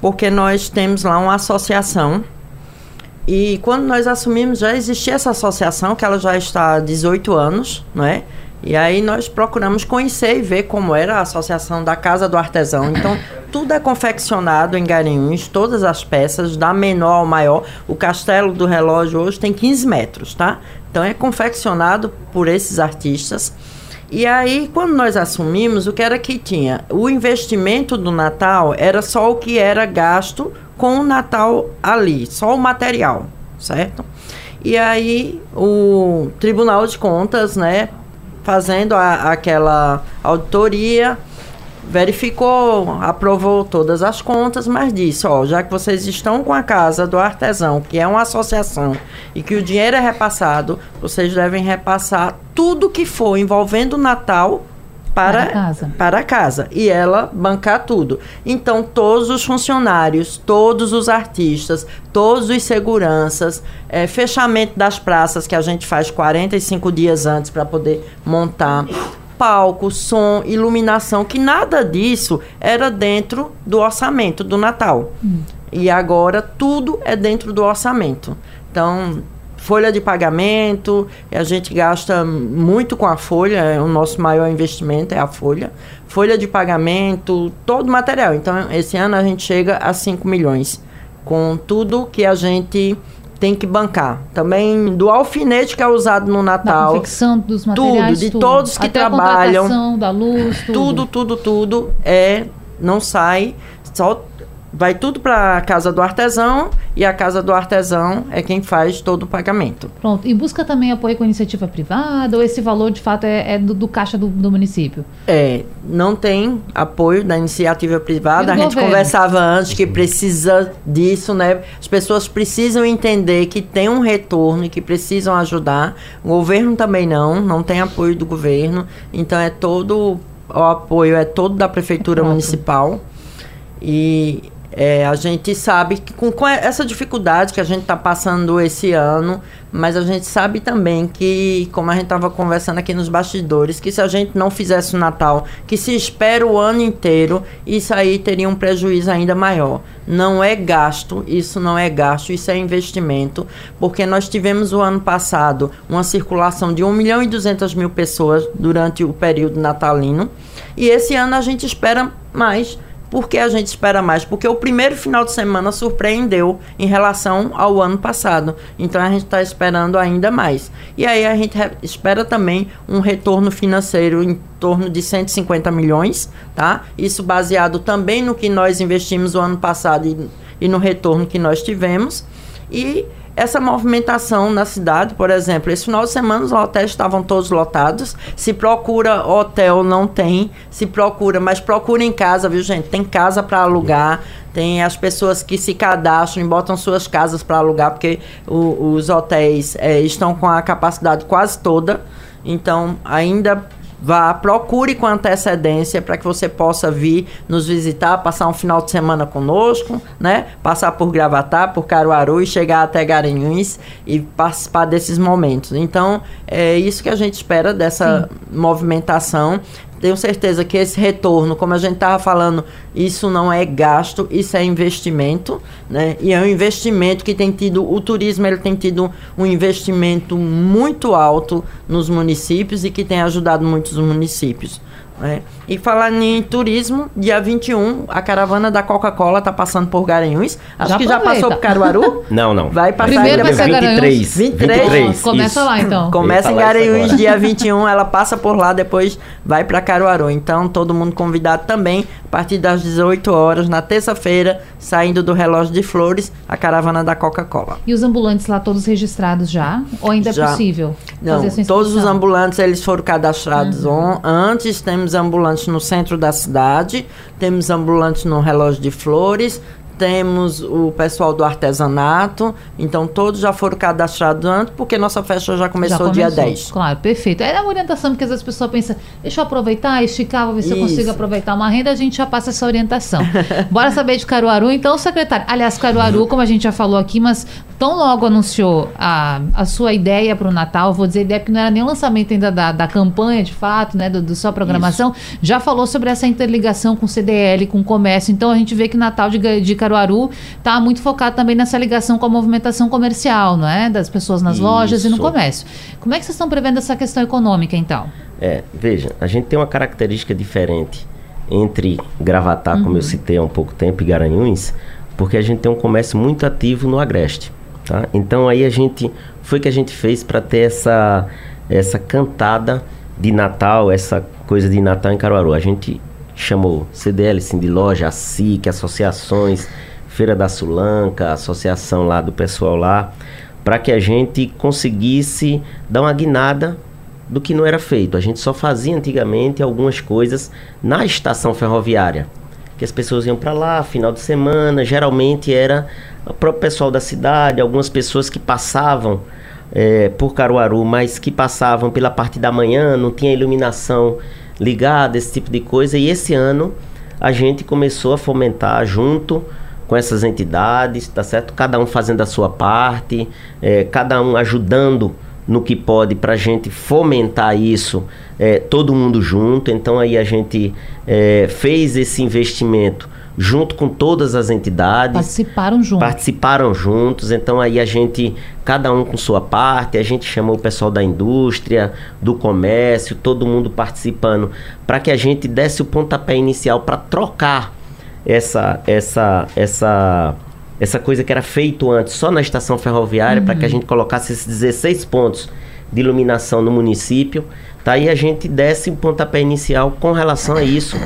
porque nós temos lá uma associação e quando nós assumimos já existia essa associação, que ela já está há 18 anos, não é? E aí nós procuramos conhecer e ver como era a associação da Casa do Artesão. Então, tudo é confeccionado em Garanhuns, todas as peças, da menor ao maior. O castelo do relógio hoje tem 15 metros, tá? Então é confeccionado por esses artistas. E aí, quando nós assumimos, o que era que tinha? O investimento do Natal era só o que era gasto com o Natal ali, só o material, certo? E aí o Tribunal de Contas, né, fazendo a, aquela auditoria, verificou, aprovou todas as contas, mas disse, ó, já que vocês estão com a casa do artesão, que é uma associação, e que o dinheiro é repassado, vocês devem repassar tudo que for envolvendo o Natal para, para, casa. para casa e ela bancar tudo. Então, todos os funcionários, todos os artistas, todos os seguranças, é, fechamento das praças que a gente faz 45 dias antes para poder montar. Palco, som, iluminação, que nada disso era dentro do orçamento do Natal. Hum. E agora tudo é dentro do orçamento. Então, folha de pagamento, a gente gasta muito com a folha, é o nosso maior investimento é a folha. Folha de pagamento, todo o material. Então, esse ano a gente chega a 5 milhões com tudo que a gente tem que bancar. Também do alfinete que é usado no Natal. Da confecção dos materiais. Tudo, de tudo. todos que Até trabalham. A da luz, tudo. Tudo, tudo, tudo é não sai só vai tudo para a casa do artesão e a casa do artesão é quem faz todo o pagamento. Pronto. E busca também apoio com iniciativa privada ou esse valor de fato é, é do, do, caixa do, do, município? É, não tem apoio da iniciativa privada. A gente governo? conversava antes que precisa disso, né? As pessoas precisam entender que tem um retorno e que precisam ajudar. O governo também não, não tem apoio do governo. Então é todo o apoio é todo da prefeitura é municipal. E é, a gente sabe que com, com, essa dificuldade que a gente está passando esse ano, mas a gente sabe também que, como a gente estava conversando aqui nos bastidores, que se a gente não fizesse o Natal, que se espera o ano inteiro, isso aí teria um prejuízo ainda maior. Não é gasto, isso não é gasto, isso é investimento, porque nós tivemos o ano passado uma circulação de 1 milhão e 200 mil pessoas durante o período natalino, e esse ano a gente espera mais Por que a gente espera mais? Porque o primeiro final de semana surpreendeu em relação ao ano passado. Então a gente está esperando ainda mais. E aí a gente espera também um retorno financeiro em torno de 150 milhões, tá? Isso baseado também no que nós investimos o ano passado e, e no retorno que nós tivemos. E essa movimentação na cidade, por exemplo, esse final de semana os hotéis estavam todos lotados. Se procura hotel, não tem. Se procura, mas procura em casa, viu, gente? Tem casa para alugar. Tem as pessoas que se cadastram e botam suas casas para alugar, porque o, os hotéis é, estão com a capacidade quase toda. Então, ainda Vá, procure com antecedência para que você possa vir nos visitar, passar um final de semana conosco, né? Passar por Gravatá, por Caruaru e chegar até Garanhuns e participar desses momentos. Então, é isso que a gente espera dessa Sim. movimentação tenho certeza que esse retorno, como a gente estava falando, isso não é gasto, isso é investimento, né? E é um investimento que tem tido, o turismo ele tem tido um investimento muito alto nos municípios e que tem ajudado muitos municípios. Né? E falando em turismo, dia 21, a caravana da Coca-Cola está passando por Garanhuns. Acho já que já passou por Caruaru. não, não. Vai passar Primeiro vai ser 23. 23. 23. Começa isso. lá então. Começa em Garanhuns, dia 21, ela passa por lá, depois vai para Caruaru. Então, todo mundo convidado também, a partir das 18 horas, na terça-feira, saindo do relógio de flores, a caravana da Coca-Cola. E os ambulantes lá todos registrados já? Ou ainda é já. é possível? Não, todos os ambulantes eles foram cadastrados uhum. antes, temos temos ambulantes no centro da cidade, temos ambulantes no relógio de flores, temos o pessoal do artesanato, então todos já foram cadastrados antes, porque nossa festa já começou, já começou dia 10. Claro, perfeito. É a orientação, porque às vezes a pessoa pensa, deixa eu aproveitar, esticar, vou ver se Isso. eu consigo aproveitar uma renda, a gente já passa essa orientação. Bora saber de Caruaru, então, secretário. Aliás, Caruaru, como a gente já falou aqui, mas tão logo anunciou a, a sua ideia para o Natal, vou dizer ideia porque não era nem o lançamento ainda da, da campanha, de fato, né, do, do sua programação, Isso. já falou sobre essa interligação com o CDL, com o comércio, então a gente vê que Natal de, de Caruaru está muito focado também nessa ligação com a movimentação comercial, não é? Das pessoas nas Isso. lojas e no comércio. Como é que vocês estão prevendo essa questão econômica, então? É, veja, a gente tem uma característica diferente entre Gravatar, uhum. como eu uhum. citei há um pouco tempo, e Garanhuns, porque a gente tem um comércio muito ativo no Agreste. Tá? Então aí a gente foi que a gente fez para ter essa essa cantada de Natal, essa coisa de Natal em Caruaru. A gente chamou CDL, Cindy Loja, a SIC, associações, Feira da Sulanca, associação lá do pessoal lá, para que a gente conseguisse dar uma guinada do que não era feito. A gente só fazia antigamente algumas coisas na estação ferroviária. Que as pessoas iam para lá, final de semana, geralmente era o próprio pessoal da cidade, algumas pessoas que passavam é, por Caruaru, mas que passavam pela parte da manhã, não tinha iluminação ligada, esse tipo de coisa. E esse ano a gente começou a fomentar junto com essas entidades, tá certo? Cada um fazendo a sua parte, é, cada um ajudando no que pode para a gente fomentar isso, é, todo mundo junto. Então aí a gente é, fez esse investimento junto com todas as entidades. Participaram juntos. Participaram juntos. Então aí a gente, cada um com sua parte, a gente chamou o pessoal da indústria, do comércio, todo mundo participando, para que a gente desse o pontapé inicial para trocar essa essa essa essa coisa que era feito antes só na estação ferroviária uhum. para que a gente colocasse esses 16 pontos de iluminação no município Tá aí a gente desce o pontapé inicial com relação a isso,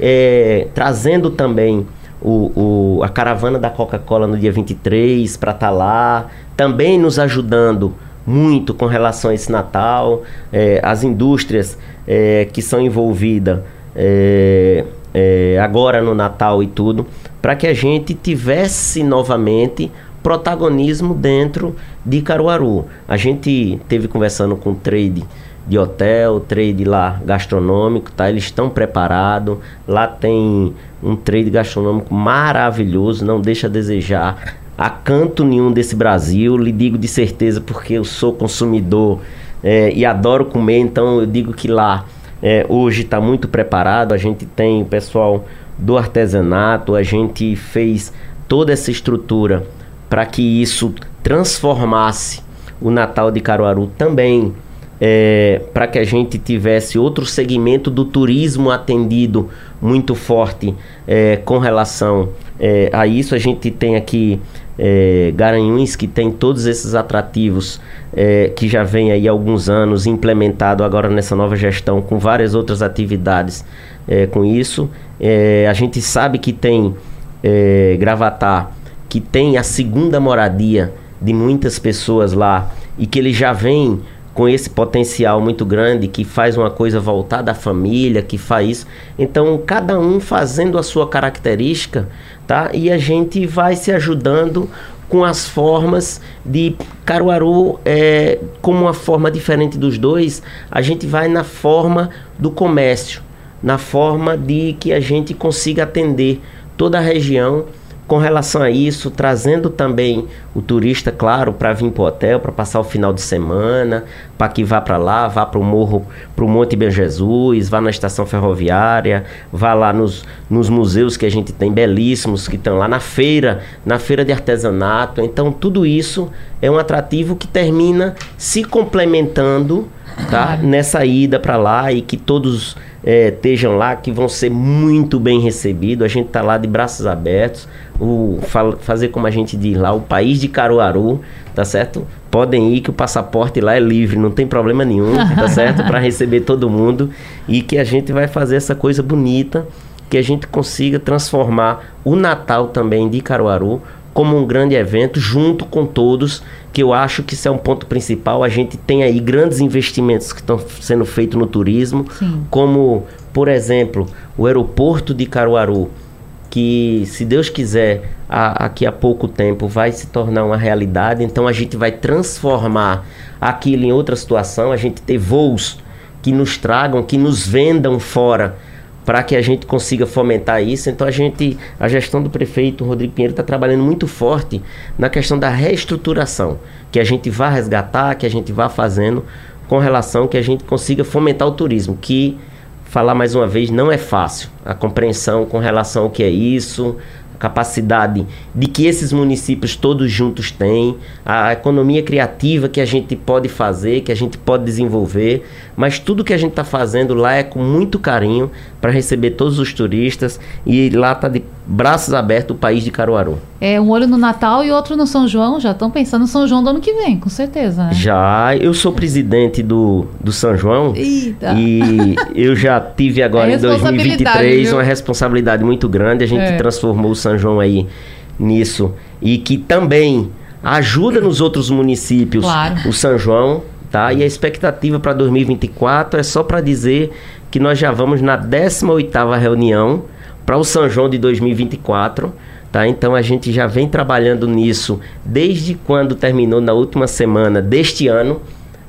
é, trazendo também o, o, a caravana da Coca-Cola no dia 23 para estar tá lá, também nos ajudando muito com relação a esse Natal, é, as indústrias é, que são envolvidas é, é, agora no Natal e tudo, para que a gente tivesse novamente protagonismo dentro de Caruaru. A gente teve conversando com o trade de hotel, trade lá gastronômico, tá? Eles estão preparados. Lá tem um trade gastronômico maravilhoso, não deixa a desejar a canto nenhum desse Brasil. Lhe digo de certeza porque eu sou consumidor é, e adoro comer, então eu digo que lá é, hoje está muito preparado. A gente tem o pessoal do artesanato, a gente fez toda essa estrutura para que isso transformasse o Natal de Caruaru também é, para que a gente tivesse outro segmento do turismo atendido muito forte é, com relação é, a isso. A gente tem aqui é, Garanhuns, que tem todos esses atrativos é, que já vem aí há alguns anos implementado agora nessa nova gestão com várias outras atividades é, com isso. É, a gente sabe que tem é, Gravatar, que tem a segunda moradia de muitas pessoas lá e que ele já vem com esse potencial muito grande, que faz uma coisa voltada à família, que faz isso. Então, cada um fazendo a sua característica, tá? E a gente vai se ajudando com as formas de Caruaru é, como uma forma diferente dos dois, a gente vai na forma do comércio, na forma de que a gente consiga atender toda a região com relação a isso, trazendo também o turista, claro, para vir para o hotel, para passar o final de semana, para que vá para lá, vá para o morro, para o Monte Bem Jesus, vá na estação ferroviária, vá lá nos, nos museus que a gente tem belíssimos que estão lá na feira, na feira de artesanato. Então tudo isso é um atrativo que termina se complementando, tá? Nessa ida para lá e que todos é, estejam lá, que vão ser muito bem recebidos. A gente está lá de braços abertos. O, fazer como a gente diz lá, o país de Caruaru, tá certo? Podem ir que o passaporte lá é livre, não tem problema nenhum, tá certo? Para receber todo mundo e que a gente vai fazer essa coisa bonita, que a gente consiga transformar o Natal também de Caruaru como um grande evento junto com todos, que eu acho que isso é um ponto principal. A gente tem aí grandes investimentos que estão sendo feitos no turismo, Sim. como, por exemplo, o aeroporto de Caruaru, que, se Deus quiser, a, aqui a pouco tempo vai se tornar uma realidade. Então a gente vai transformar aquilo em outra situação, a gente ter voos que nos tragam, que nos vendam fora para que a gente consiga fomentar isso. Então a gente, a gestão do prefeito Rodrigo Pinheiro está trabalhando muito forte na questão da reestruturação, que a gente vá resgatar, que a gente vá fazendo com relação que a gente consiga fomentar o turismo, que falar mais uma vez não é fácil. A compreensão com relação ao que é isso, capacidade de que esses municípios todos juntos têm, a economia criativa que a gente pode fazer, que a gente pode desenvolver, mas tudo que a gente está fazendo lá é com muito carinho para receber todos os turistas e lá está de braços abertos o país de Caruaru. É um olho no Natal e outro no São João, já estão pensando no São João do ano que vem, com certeza, né? Já, eu sou presidente do, do São João Eita. e eu já tive agora é em 2023 viu? uma responsabilidade muito grande, a gente é. transformou o São João aí nisso e que também ajuda nos outros municípios claro. o São João, tá? E a expectativa para 2024 é só para dizer que nós já vamos na 18ª reunião para o São João de 2024. Tá? Então a gente já vem trabalhando nisso desde quando terminou na última semana deste ano,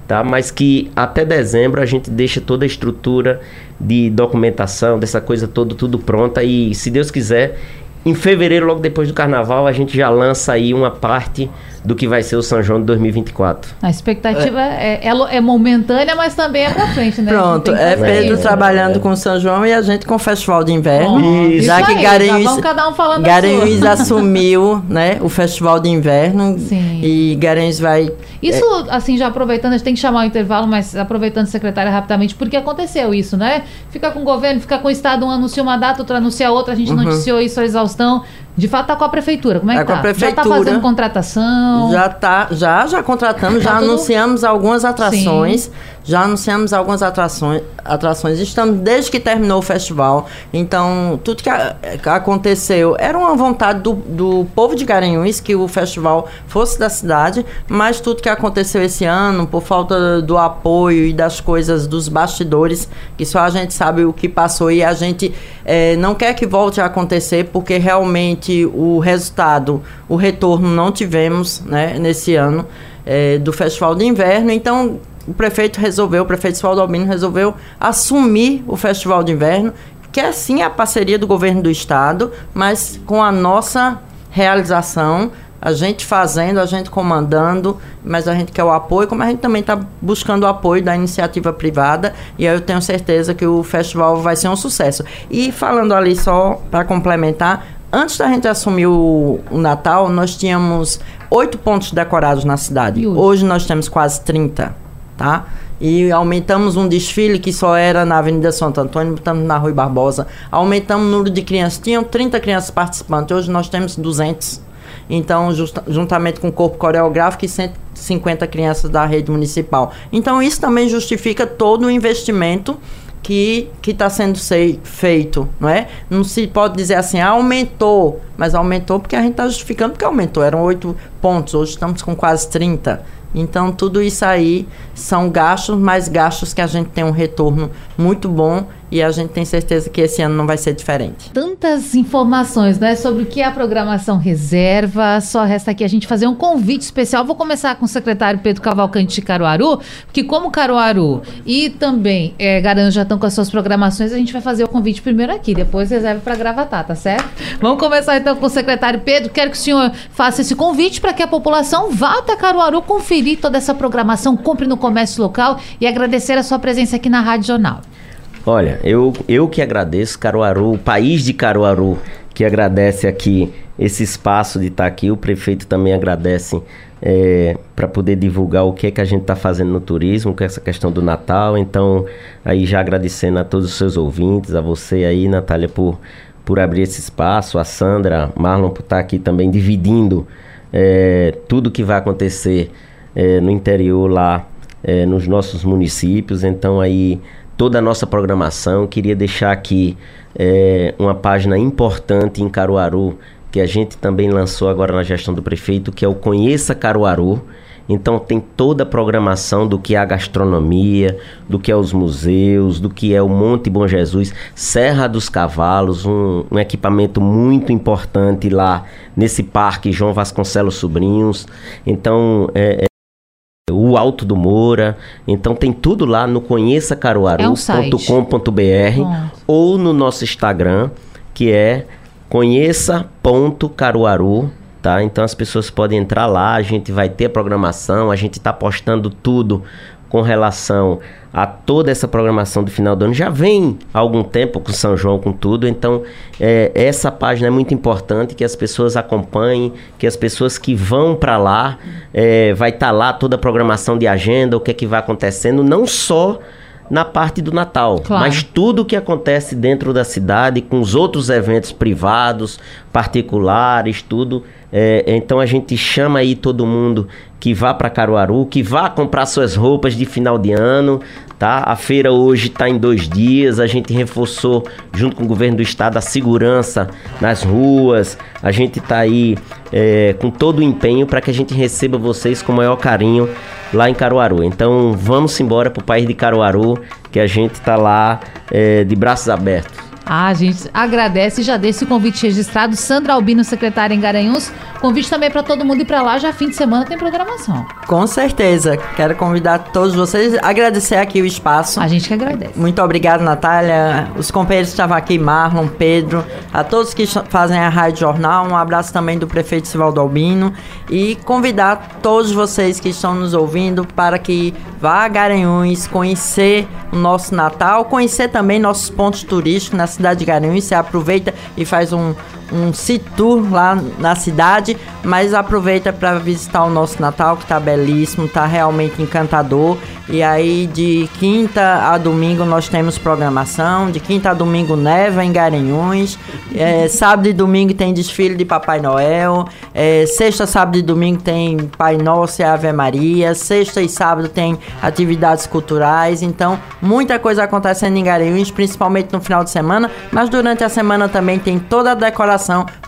tá? Mas que até dezembro a gente deixa toda a estrutura de documentação, dessa coisa toda tudo pronta e se Deus quiser, em fevereiro logo depois do carnaval a gente já lança aí uma parte do que vai ser o São João de 2024. A expectativa é, é, é, é momentânea, mas também é pra frente, né? Pronto, é Pedro isso. trabalhando é. com o São João e a gente com o Festival de Inverno. Oh, já que Garanhuns, cada um falando Garanhuns assumiu né, o Festival de Inverno Sim. e Garanhuns vai... Isso, é, assim, já aproveitando, a gente tem que chamar o intervalo, mas aproveitando, secretária, rapidamente, porque aconteceu isso, né? Fica com o governo, fica com o Estado, um anuncia uma data, outro anuncia outra, a gente uhum. noticiou isso a exaustão. De fato, está com a prefeitura. Como é, é que tá? Com a prefeitura, já está fazendo contratação? Já tá, já, já contratamos, tá já tudo... anunciamos algumas atrações. Sim. Já anunciamos algumas atrações, atrações. Estamos desde que terminou o festival. Então, tudo que, a, que aconteceu era uma vontade do, do povo de Garanhuns que o festival fosse da cidade, mas tudo que aconteceu esse ano, por falta do apoio e das coisas dos bastidores, que só a gente sabe o que passou e a gente é, não quer que volte a acontecer, porque realmente o resultado, o retorno não tivemos né, nesse ano é, do Festival de Inverno. Então, o prefeito resolveu, o prefeito Sualdo Albino resolveu assumir o Festival de Inverno, que é sim a parceria do governo do estado, mas com a nossa realização, a gente fazendo, a gente comandando, mas a gente quer o apoio, como a gente também está buscando o apoio da iniciativa privada, e aí eu tenho certeza que o festival vai ser um sucesso. E falando ali só para complementar, antes da gente assumir o, o, Natal, nós tínhamos oito pontos decorados na cidade. Hoje nós temos quase 30. tá? E aumentamos um desfile que só era na Avenida Santo Antônio, botamos na Rui Barbosa. Aumentamos o número de crianças. Tinham 30 crianças participantes, hoje nós temos 200. Então, justa, juntamente com o corpo coreográfico e 150 crianças da rede municipal. Então, isso também justifica todo o investimento que está sendo sei, feito, não é? Não se pode dizer assim, ah, aumentou, mas aumentou porque a gente está justificando porque aumentou. Eram oito pontos, hoje estamos com quase 30. Então, tudo isso aí são gastos, mas gastos que a gente tem um retorno muito bom e a gente tem certeza que esse ano não vai ser diferente. Tantas informações, né, sobre o que é a programação reserva. Só resta aqui a gente fazer um convite especial. Vou começar com o secretário Pedro Cavalcante de Caruaru, porque como Caruaru e também é, já estão com as suas programações, a gente vai fazer o convite primeiro aqui, depois reserva para Gravatar, tá certo? Vamos começar então com o secretário Pedro. Quero que o senhor faça esse convite para que a população vá até Caruaru conferir toda essa programação, compre no comércio local e agradecer a sua presença aqui na Rádio Jornal. Olha, eu, eu que agradeço Caruaru, o país de Caruaru, que agradece aqui esse espaço de estar aqui. O prefeito também agradece é, para poder divulgar o que é que a gente está fazendo no turismo, com essa questão do Natal. Então, aí já agradecendo a todos os seus ouvintes, a você aí, Natália, por, por abrir esse espaço, a Sandra, Marlon, por estar aqui também dividindo é, tudo que vai acontecer é, no interior lá, é, nos nossos municípios. Então, aí toda a nossa programação. Queria deixar aqui é, uma página importante em Caruaru, que a gente também lançou agora na gestão do prefeito, que é o Conheça Caruaru. Então tem toda a programação do que é a gastronomia, do que é os museus, do que é o Monte Bom Jesus, Serra dos Cavalos, um, um equipamento muito importante lá nesse parque João Vasconcelos Sobrinhos. Então é, é o Alto do Moura. Então tem tudo lá no conheçacaruaru.com.br é um ou no nosso Instagram, que é conheça.caruaru, tá? Então as pessoas podem entrar lá, a gente vai ter a programação, a gente está postando tudo com relação a toda essa programação do final do ano. Já vem há algum tempo com São João, com tudo. Então, é, essa página é muito importante que as pessoas acompanhem, que as pessoas que vão para lá, é, vai estar tá lá toda a programação de agenda, o que é que vai acontecendo, não só na parte do Natal, claro. mas tudo o que acontece dentro da cidade, com os outros eventos privados, particulares, tudo. É, então a gente chama aí todo mundo que vá para Caruaru, que vá comprar suas roupas de final de ano, tá? A feira hoje está em dois dias, a gente reforçou junto com o governo do estado a segurança nas ruas, a gente está aí é, com todo o empenho para que a gente receba vocês com o maior carinho lá em Caruaru. Então vamos embora para o país de Caruaru, que a gente está lá é, de braços abertos. Ah, gente agradece e já deixa esse convite registrado. Sandra Albino, secretária em Garanhuns. Convite também para todo mundo ir para lá. Já fim de semana tem programação. Com certeza. Quero convidar todos vocês. Agradecer aqui o espaço. A gente que agradece. Muito obrigado, Natália. Os companheiros que estavam aqui, Marlon, Pedro. A todos que fazem a Rádio Jornal. Um abraço também do prefeito Sivaldo Albino. E convidar todos vocês que estão nos ouvindo para que vá a Garanhuns conhecer o nosso Natal. Conhecer também nossos pontos turísticos na cidade de Garanhuns. Você aproveita e faz um, um tour lá na cidade, mas aproveita para visitar o nosso Natal, que está belíssimo, está realmente encantador. E aí de quinta a domingo nós temos programação, de quinta a domingo neva em Garanhuns, é, sábado e domingo tem desfile de Papai Noel, é, sexta, sábado e domingo tem Pai Nosso e Ave Maria, sexta e sábado tem atividades culturais, então muita coisa acontecendo em Garanhuns, principalmente no final de semana, mas durante a semana também tem toda a decoração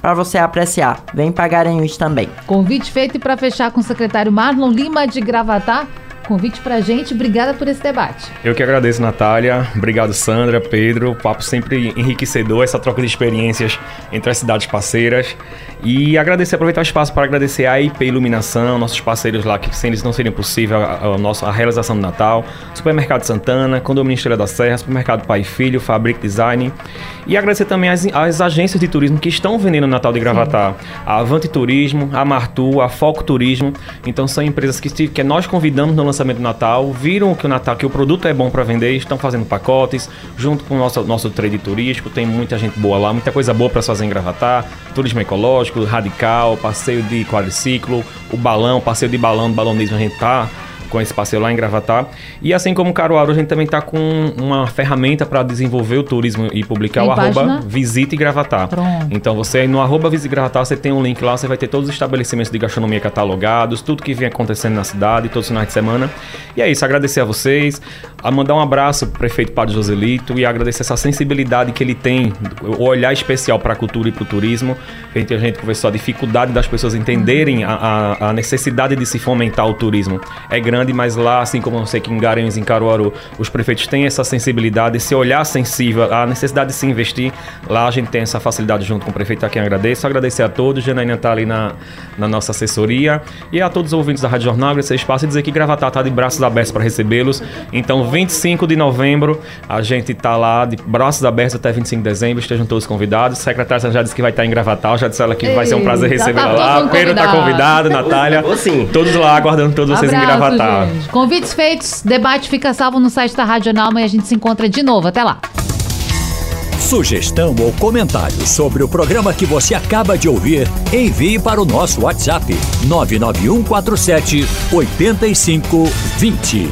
para você apreciar. Vem para Garanhuns também. Convite feito para fechar com o secretário Marlon Lima de Gravatá convite pra gente. Obrigada por esse debate. Eu que agradeço, Natália. Obrigado, Sandra, Pedro. O papo sempre enriquecedor, essa troca de experiências entre as cidades parceiras. E agradecer, aproveitar o espaço para agradecer a IP Iluminação, nossos parceiros lá, que sem eles não seria possível a, a, nossa, a realização do Natal. Supermercado Santana, Condomínio Estrela da Serra, Supermercado Pai e Filho, Fabric Design. E agradecer também as, as agências de turismo que estão vendendo o Natal de Gravatar. Sim. A Avante Turismo, a Martu, a Foco Turismo. Então são empresas que, que nós convidamos no lançamento do Natal, viram que o Natal, que o produto é bom para vender, estão fazendo pacotes, junto com o nosso, nosso trade turístico. Tem muita gente boa lá, muita coisa boa para fazer em Gravatar. Turismo ecológico, radical, passeio de quadriciclo, o balão, passeio de balão, balonismo a gente tá com esse passeio lá em Gravatar. E assim como Caruaru, a gente também está com uma ferramenta para desenvolver o turismo e publicar Tem o arroba página? Visite Gravatar. Pronto. Então você no arroba Visite Gravatar, você tem um link lá, você vai ter todos os estabelecimentos de gastronomia catalogados, tudo que vem acontecendo na cidade, todos os finais de semana. E é isso, agradecer a vocês, a mandar um abraço pro prefeito Padre Joselito e agradecer essa sensibilidade que ele tem, o olhar especial para a cultura e para o turismo. A gente, a gente conversou a dificuldade das pessoas entenderem a, a- a necessidade de se fomentar o turismo. É grande, mas lá, assim como eu sei que em Garanhuns, em Caruaru, os prefeitos têm essa sensibilidade, esse olhar sensível, a necessidade de se investir. Lá a gente tem essa facilidade junto com o prefeito, a quem agradeço. Agradecer a todos, Janaína está ali na, na nossa assessoria e a todos os ouvintes da Rádio Jornal, agradecer o espaço e dizer que Gravatar está de braços abertos para recebê-los. Então, 25 de novembro, a gente está lá de braços abertos até 25 de dezembro. Estejam todos convidados. A secretária já disse que vai estar em Gravatar, já disse ela que vai ser um prazer Ei, já recebê-la tá lá. Pedro está convidado. Natália. Sim. Todos lá aguardando todos vocês em Abraço, Gente. Convites feitos, debate fica salvo no site da Rádio Jornal, amanhã a gente se encontra de novo. Até lá. Sugestão ou comentário sobre o programa que você acaba de ouvir, envie para o nosso WhatsApp 99147 8520.